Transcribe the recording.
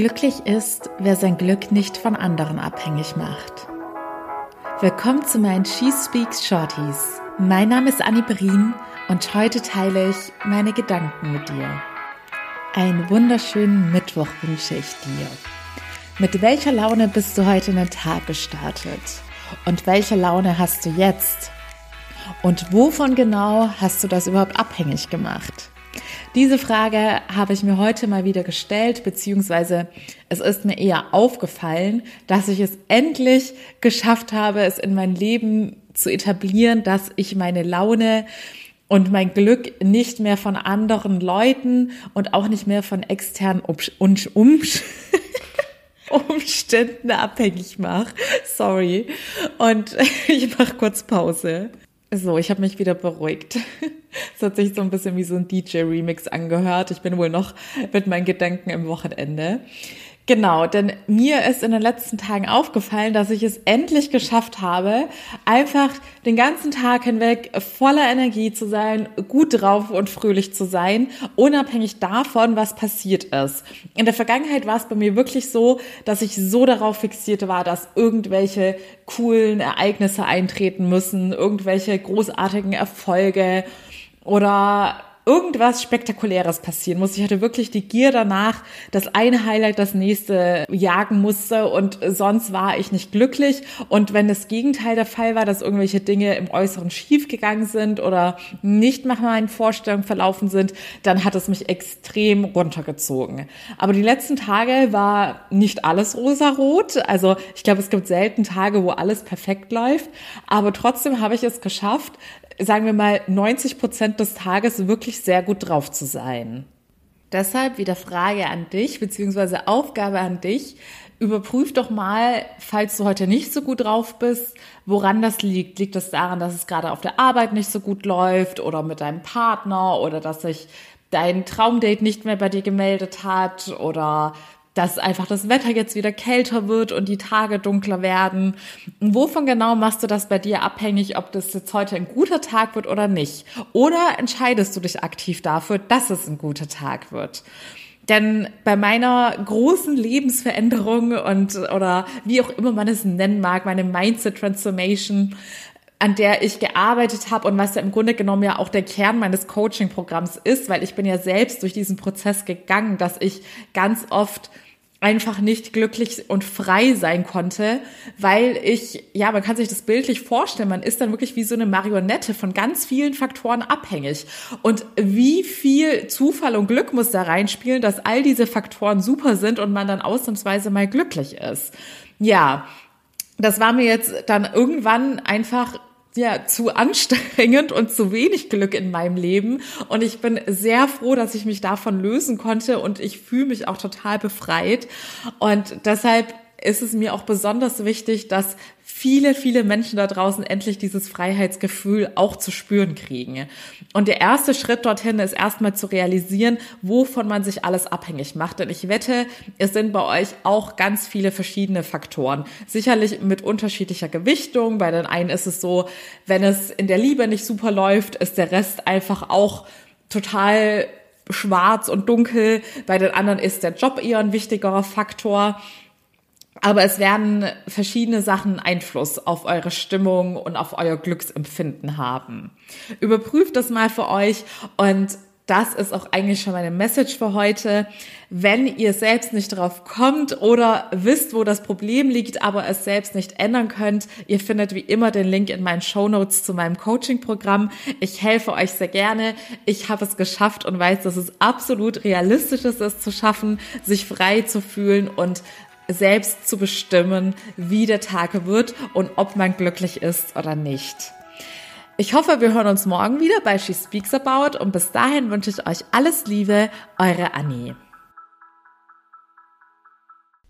Glücklich ist, wer sein Glück nicht von anderen abhängig macht. Willkommen zu meinen She Speaks Shorties. Mein Name ist Annie Berin und heute teile ich meine Gedanken mit dir. Einen wunderschönen Mittwoch wünsche ich dir. Mit welcher Laune bist du heute in den Tag gestartet? Und welche Laune hast du jetzt? Und wovon genau hast du das überhaupt abhängig gemacht? Diese Frage habe ich mir heute mal wieder gestellt, beziehungsweise es ist mir eher aufgefallen, dass ich es endlich geschafft habe, es in mein Leben zu etablieren, dass ich meine Laune und mein Glück nicht mehr von anderen Leuten und auch nicht mehr von externen um um Umständen abhängig mache. Sorry. Und ich mache kurz Pause. So, ich habe mich wieder beruhigt. Es hat sich so ein bisschen wie so ein DJ-Remix angehört. Ich bin wohl noch mit meinen Gedanken im Wochenende. Genau, denn mir ist in den letzten Tagen aufgefallen, dass ich es endlich geschafft habe, einfach den ganzen Tag hinweg voller Energie zu sein, gut drauf und fröhlich zu sein, unabhängig davon, was passiert ist. In der Vergangenheit war es bei mir wirklich so, dass ich so darauf fixiert war, dass irgendwelche coolen Ereignisse eintreten müssen, irgendwelche großartigen Erfolge oder irgendwas Spektakuläres passieren muss. Ich hatte wirklich die Gier danach, dass ein Highlight das nächste jagen musste und sonst war ich nicht glücklich. Und wenn das Gegenteil der Fall war, dass irgendwelche Dinge im Äußeren schiefgegangen sind oder nicht nach meinen Vorstellungen verlaufen sind, dann hat es mich extrem runtergezogen. Aber die letzten Tage war nicht alles rosarot. Also ich glaube, es gibt selten Tage, wo alles perfekt läuft. Aber trotzdem habe ich es geschafft, sagen wir mal, 90 Prozent des Tages wirklich sehr gut drauf zu sein. Deshalb wieder Frage an dich, beziehungsweise Aufgabe an dich. Überprüf doch mal, falls du heute nicht so gut drauf bist, woran das liegt. Liegt das daran, dass es gerade auf der Arbeit nicht so gut läuft oder mit deinem Partner oder dass sich dein Traumdate nicht mehr bei dir gemeldet hat oder dass einfach das Wetter jetzt wieder kälter wird und die Tage dunkler werden. wovon genau machst du das bei dir abhängig, ob das jetzt heute ein guter Tag wird oder nicht? Oder entscheidest du dich aktiv dafür, dass es ein guter Tag wird? Denn bei meiner großen Lebensveränderung und oder wie auch immer man es nennen mag, meine Mindset Transformation, an der ich gearbeitet habe und was ja im Grunde genommen ja auch der Kern meines Coaching-Programms ist, weil ich bin ja selbst durch diesen Prozess gegangen, dass ich ganz oft einfach nicht glücklich und frei sein konnte, weil ich, ja, man kann sich das bildlich vorstellen, man ist dann wirklich wie so eine Marionette von ganz vielen Faktoren abhängig. Und wie viel Zufall und Glück muss da reinspielen, dass all diese Faktoren super sind und man dann ausnahmsweise mal glücklich ist. Ja, das war mir jetzt dann irgendwann einfach ja, zu anstrengend und zu wenig Glück in meinem Leben. Und ich bin sehr froh, dass ich mich davon lösen konnte und ich fühle mich auch total befreit. Und deshalb ist es mir auch besonders wichtig, dass viele, viele Menschen da draußen endlich dieses Freiheitsgefühl auch zu spüren kriegen. Und der erste Schritt dorthin ist erstmal zu realisieren, wovon man sich alles abhängig macht. Denn ich wette, es sind bei euch auch ganz viele verschiedene Faktoren. Sicherlich mit unterschiedlicher Gewichtung. Bei den einen ist es so, wenn es in der Liebe nicht super läuft, ist der Rest einfach auch total schwarz und dunkel. Bei den anderen ist der Job eher ein wichtigerer Faktor. Aber es werden verschiedene Sachen Einfluss auf eure Stimmung und auf euer Glücksempfinden haben. Überprüft das mal für euch und das ist auch eigentlich schon meine Message für heute. Wenn ihr selbst nicht drauf kommt oder wisst, wo das Problem liegt, aber es selbst nicht ändern könnt, ihr findet wie immer den Link in meinen Show Notes zu meinem Coaching-Programm. Ich helfe euch sehr gerne. Ich habe es geschafft und weiß, dass es absolut realistisch ist, es zu schaffen, sich frei zu fühlen und selbst zu bestimmen, wie der Tag wird und ob man glücklich ist oder nicht. Ich hoffe, wir hören uns morgen wieder bei She Speaks About und bis dahin wünsche ich euch alles Liebe, eure Annie.